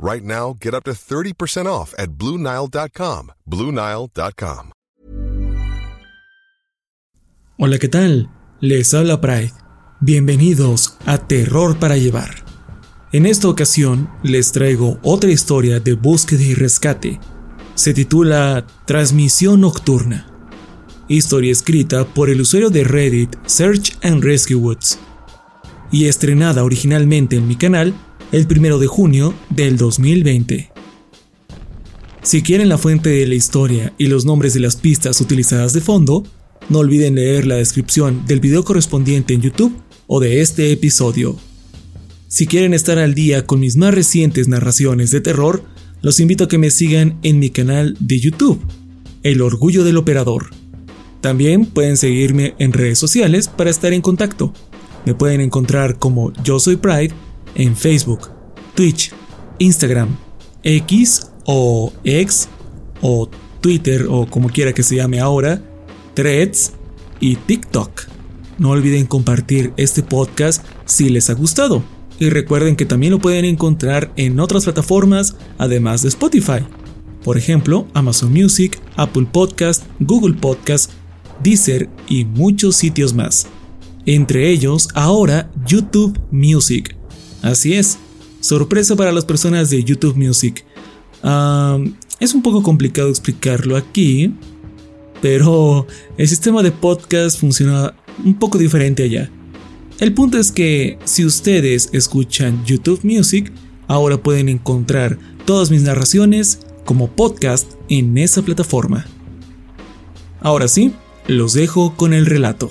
Right now, get up to 30% off at BlueNile.com. BlueNile.com. Hola, ¿qué tal? Les habla Pride. Bienvenidos a Terror para Llevar. En esta ocasión les traigo otra historia de búsqueda y rescate. Se titula Transmisión Nocturna. Historia escrita por el usuario de Reddit Search and Rescue Woods y estrenada originalmente en mi canal el 1 de junio del 2020. Si quieren la fuente de la historia y los nombres de las pistas utilizadas de fondo, no olviden leer la descripción del video correspondiente en YouTube o de este episodio. Si quieren estar al día con mis más recientes narraciones de terror, los invito a que me sigan en mi canal de YouTube, El Orgullo del Operador. También pueden seguirme en redes sociales para estar en contacto. Me pueden encontrar como Yo Soy Pride en Facebook, Twitch, Instagram, X o X o Twitter o como quiera que se llame ahora, Threads y TikTok. No olviden compartir este podcast si les ha gustado. Y recuerden que también lo pueden encontrar en otras plataformas además de Spotify. Por ejemplo, Amazon Music, Apple Podcast, Google Podcast, Deezer y muchos sitios más. Entre ellos, ahora YouTube Music. Así es, sorpresa para las personas de YouTube Music. es un poco complicado explicarlo aquí, pero el sistema de podcast funciona un poco diferente allá. El punto es que si ustedes escuchan YouTube Music, ahora pueden encontrar todas mis narraciones como podcast en esa plataforma. Ahora sí, los dejo con el relato.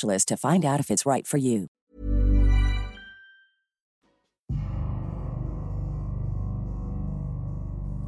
to find out if it's right for you.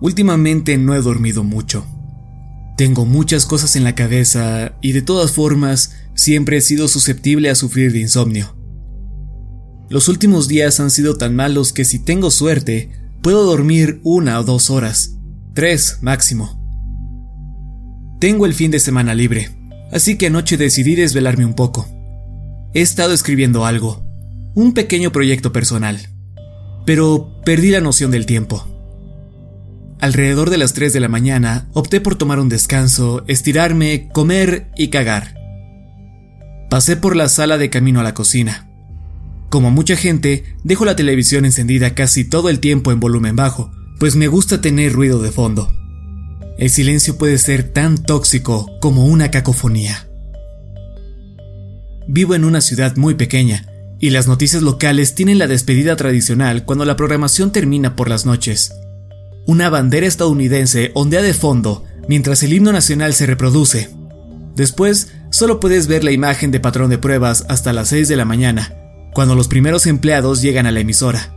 Últimamente no he dormido mucho. Tengo muchas cosas en la cabeza y de todas formas siempre he sido susceptible a sufrir de insomnio. Los últimos días han sido tan malos que si tengo suerte, puedo dormir una o dos horas, tres máximo. Tengo el fin de semana libre, así que anoche decidí desvelarme un poco. He estado escribiendo algo, un pequeño proyecto personal, pero perdí la noción del tiempo. Alrededor de las 3 de la mañana opté por tomar un descanso, estirarme, comer y cagar. Pasé por la sala de camino a la cocina. Como mucha gente, dejo la televisión encendida casi todo el tiempo en volumen bajo, pues me gusta tener ruido de fondo. El silencio puede ser tan tóxico como una cacofonía. Vivo en una ciudad muy pequeña, y las noticias locales tienen la despedida tradicional cuando la programación termina por las noches. Una bandera estadounidense ondea de fondo mientras el himno nacional se reproduce. Después, solo puedes ver la imagen de patrón de pruebas hasta las 6 de la mañana, cuando los primeros empleados llegan a la emisora.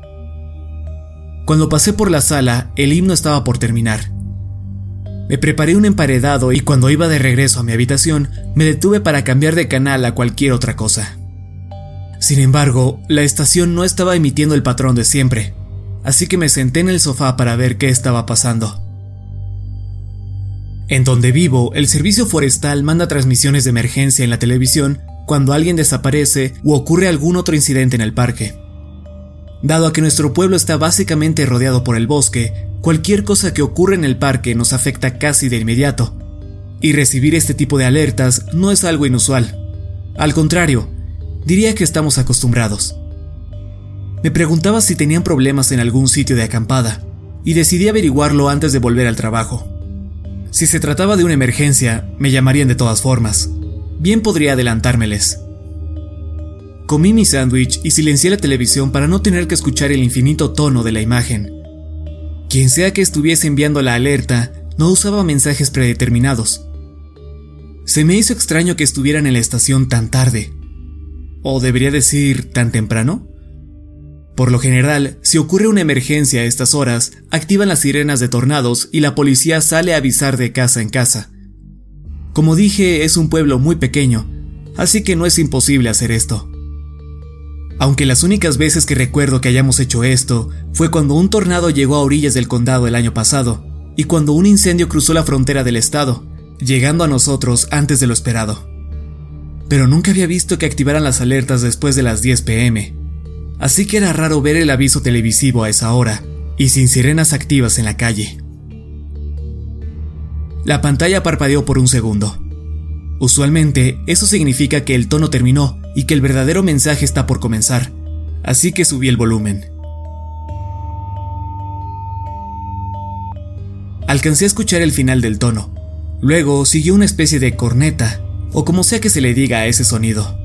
Cuando pasé por la sala, el himno estaba por terminar. Me preparé un emparedado y cuando iba de regreso a mi habitación, me detuve para cambiar de canal a cualquier otra cosa. Sin embargo, la estación no estaba emitiendo el patrón de siempre, así que me senté en el sofá para ver qué estaba pasando. En donde vivo, el servicio forestal manda transmisiones de emergencia en la televisión cuando alguien desaparece o ocurre algún otro incidente en el parque. Dado a que nuestro pueblo está básicamente rodeado por el bosque, cualquier cosa que ocurre en el parque nos afecta casi de inmediato. Y recibir este tipo de alertas no es algo inusual. Al contrario, diría que estamos acostumbrados. Me preguntaba si tenían problemas en algún sitio de acampada, y decidí averiguarlo antes de volver al trabajo. Si se trataba de una emergencia, me llamarían de todas formas. Bien podría adelantármeles. Comí mi sándwich y silencié la televisión para no tener que escuchar el infinito tono de la imagen. Quien sea que estuviese enviando la alerta, no usaba mensajes predeterminados. Se me hizo extraño que estuvieran en la estación tan tarde. ¿O debería decir tan temprano? Por lo general, si ocurre una emergencia a estas horas, activan las sirenas de tornados y la policía sale a avisar de casa en casa. Como dije, es un pueblo muy pequeño, así que no es imposible hacer esto. Aunque las únicas veces que recuerdo que hayamos hecho esto fue cuando un tornado llegó a orillas del condado el año pasado y cuando un incendio cruzó la frontera del estado, llegando a nosotros antes de lo esperado. Pero nunca había visto que activaran las alertas después de las 10 pm, así que era raro ver el aviso televisivo a esa hora y sin sirenas activas en la calle. La pantalla parpadeó por un segundo. Usualmente eso significa que el tono terminó y que el verdadero mensaje está por comenzar, así que subí el volumen. Alcancé a escuchar el final del tono. Luego siguió una especie de corneta, o como sea que se le diga a ese sonido.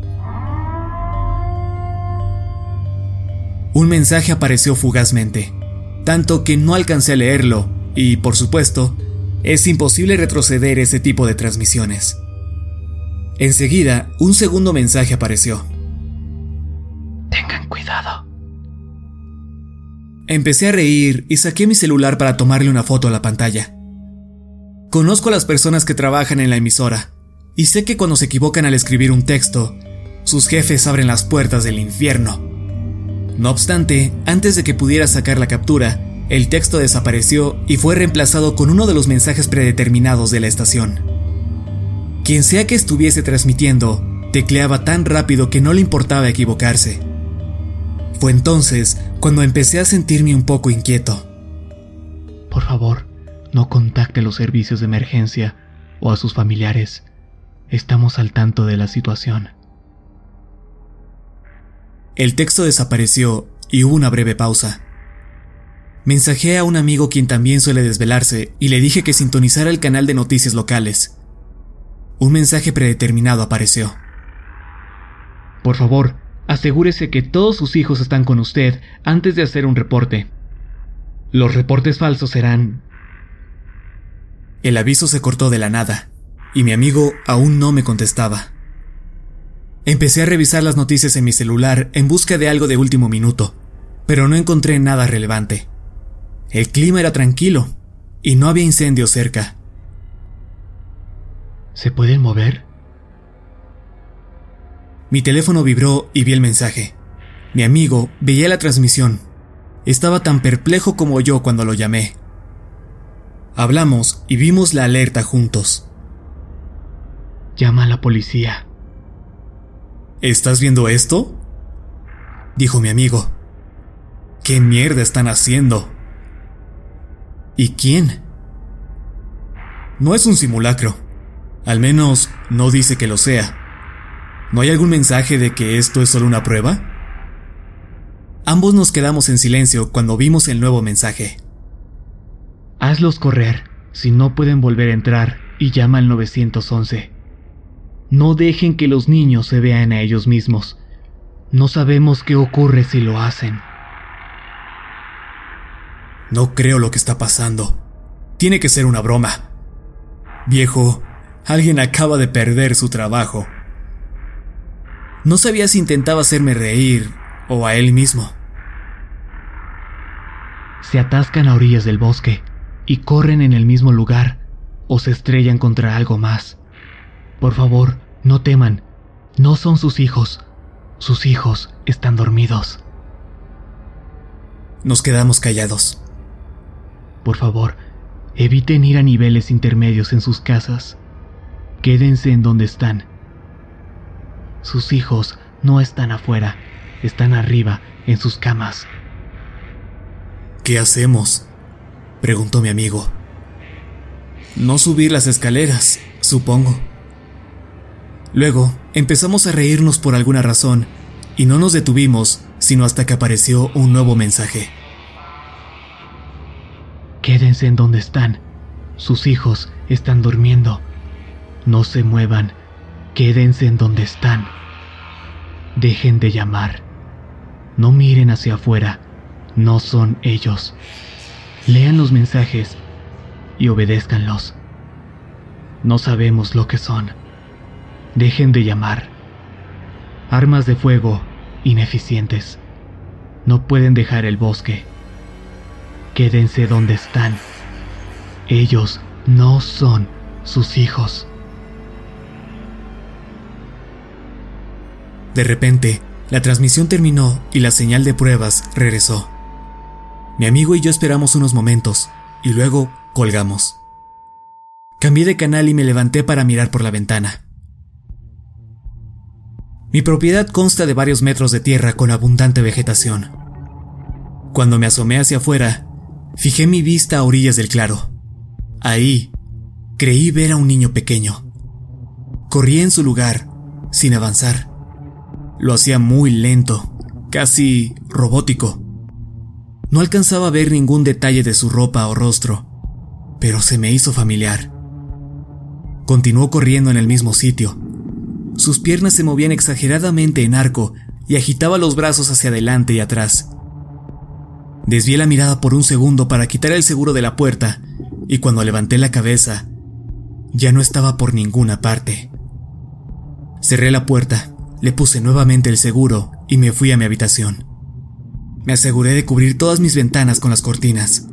Un mensaje apareció fugazmente, tanto que no alcancé a leerlo, y por supuesto, es imposible retroceder ese tipo de transmisiones. Enseguida, un segundo mensaje apareció. Tengan cuidado. Empecé a reír y saqué mi celular para tomarle una foto a la pantalla. Conozco a las personas que trabajan en la emisora y sé que cuando se equivocan al escribir un texto, sus jefes abren las puertas del infierno. No obstante, antes de que pudiera sacar la captura, el texto desapareció y fue reemplazado con uno de los mensajes predeterminados de la estación. Quien sea que estuviese transmitiendo, tecleaba tan rápido que no le importaba equivocarse. Fue entonces cuando empecé a sentirme un poco inquieto. Por favor, no contacte a los servicios de emergencia o a sus familiares. Estamos al tanto de la situación. El texto desapareció y hubo una breve pausa. Mensajé a un amigo quien también suele desvelarse y le dije que sintonizara el canal de noticias locales. Un mensaje predeterminado apareció. Por favor, asegúrese que todos sus hijos están con usted antes de hacer un reporte. Los reportes falsos serán... El aviso se cortó de la nada, y mi amigo aún no me contestaba. Empecé a revisar las noticias en mi celular en busca de algo de último minuto, pero no encontré nada relevante. El clima era tranquilo, y no había incendio cerca. ¿Se pueden mover? Mi teléfono vibró y vi el mensaje. Mi amigo veía la transmisión. Estaba tan perplejo como yo cuando lo llamé. Hablamos y vimos la alerta juntos. Llama a la policía. ¿Estás viendo esto? Dijo mi amigo. ¿Qué mierda están haciendo? ¿Y quién? No es un simulacro. Al menos no dice que lo sea. ¿No hay algún mensaje de que esto es solo una prueba? Ambos nos quedamos en silencio cuando vimos el nuevo mensaje. Hazlos correr, si no pueden volver a entrar, y llama al 911. No dejen que los niños se vean a ellos mismos. No sabemos qué ocurre si lo hacen. No creo lo que está pasando. Tiene que ser una broma. Viejo, alguien acaba de perder su trabajo. No sabía si intentaba hacerme reír o a él mismo. Se atascan a orillas del bosque y corren en el mismo lugar o se estrellan contra algo más. Por favor, no teman. No son sus hijos. Sus hijos están dormidos. Nos quedamos callados. Por favor, eviten ir a niveles intermedios en sus casas. Quédense en donde están. Sus hijos no están afuera, están arriba, en sus camas. ¿Qué hacemos? preguntó mi amigo. No subir las escaleras, supongo. Luego empezamos a reírnos por alguna razón y no nos detuvimos sino hasta que apareció un nuevo mensaje. Quédense en donde están. Sus hijos están durmiendo. No se muevan. Quédense en donde están. Dejen de llamar. No miren hacia afuera. No son ellos. Lean los mensajes y obedézcanlos. No sabemos lo que son. Dejen de llamar. Armas de fuego ineficientes. No pueden dejar el bosque. Quédense donde están. Ellos no son sus hijos. De repente, la transmisión terminó y la señal de pruebas regresó. Mi amigo y yo esperamos unos momentos y luego colgamos. Cambié de canal y me levanté para mirar por la ventana. Mi propiedad consta de varios metros de tierra con abundante vegetación. Cuando me asomé hacia afuera, fijé mi vista a orillas del claro. Ahí, creí ver a un niño pequeño. Corrí en su lugar, sin avanzar. Lo hacía muy lento, casi robótico. No alcanzaba a ver ningún detalle de su ropa o rostro, pero se me hizo familiar. Continuó corriendo en el mismo sitio, sus piernas se movían exageradamente en arco y agitaba los brazos hacia adelante y atrás. Desvié la mirada por un segundo para quitar el seguro de la puerta y cuando levanté la cabeza, ya no estaba por ninguna parte. Cerré la puerta, le puse nuevamente el seguro y me fui a mi habitación. Me aseguré de cubrir todas mis ventanas con las cortinas,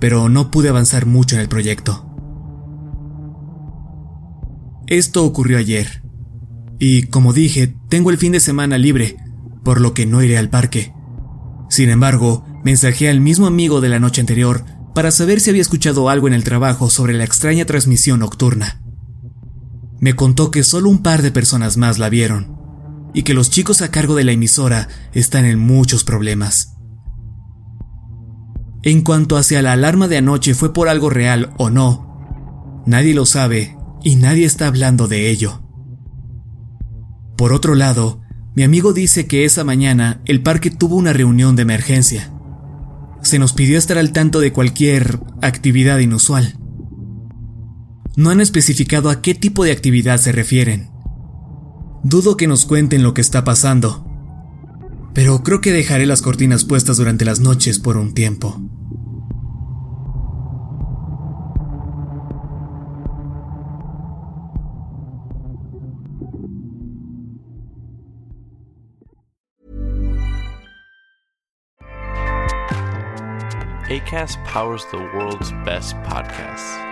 pero no pude avanzar mucho en el proyecto. Esto ocurrió ayer, y como dije, tengo el fin de semana libre, por lo que no iré al parque. Sin embargo, mensajé al mismo amigo de la noche anterior para saber si había escuchado algo en el trabajo sobre la extraña transmisión nocturna. Me contó que solo un par de personas más la vieron, y que los chicos a cargo de la emisora están en muchos problemas. En cuanto hacia la alarma de anoche fue por algo real o no, nadie lo sabe y nadie está hablando de ello. Por otro lado, mi amigo dice que esa mañana el parque tuvo una reunión de emergencia. Se nos pidió estar al tanto de cualquier actividad inusual. No han especificado a qué tipo de actividad se refieren. Dudo que nos cuenten lo que está pasando, pero creo que dejaré las cortinas puestas durante las noches por un tiempo. ACAST powers the world's best podcasts.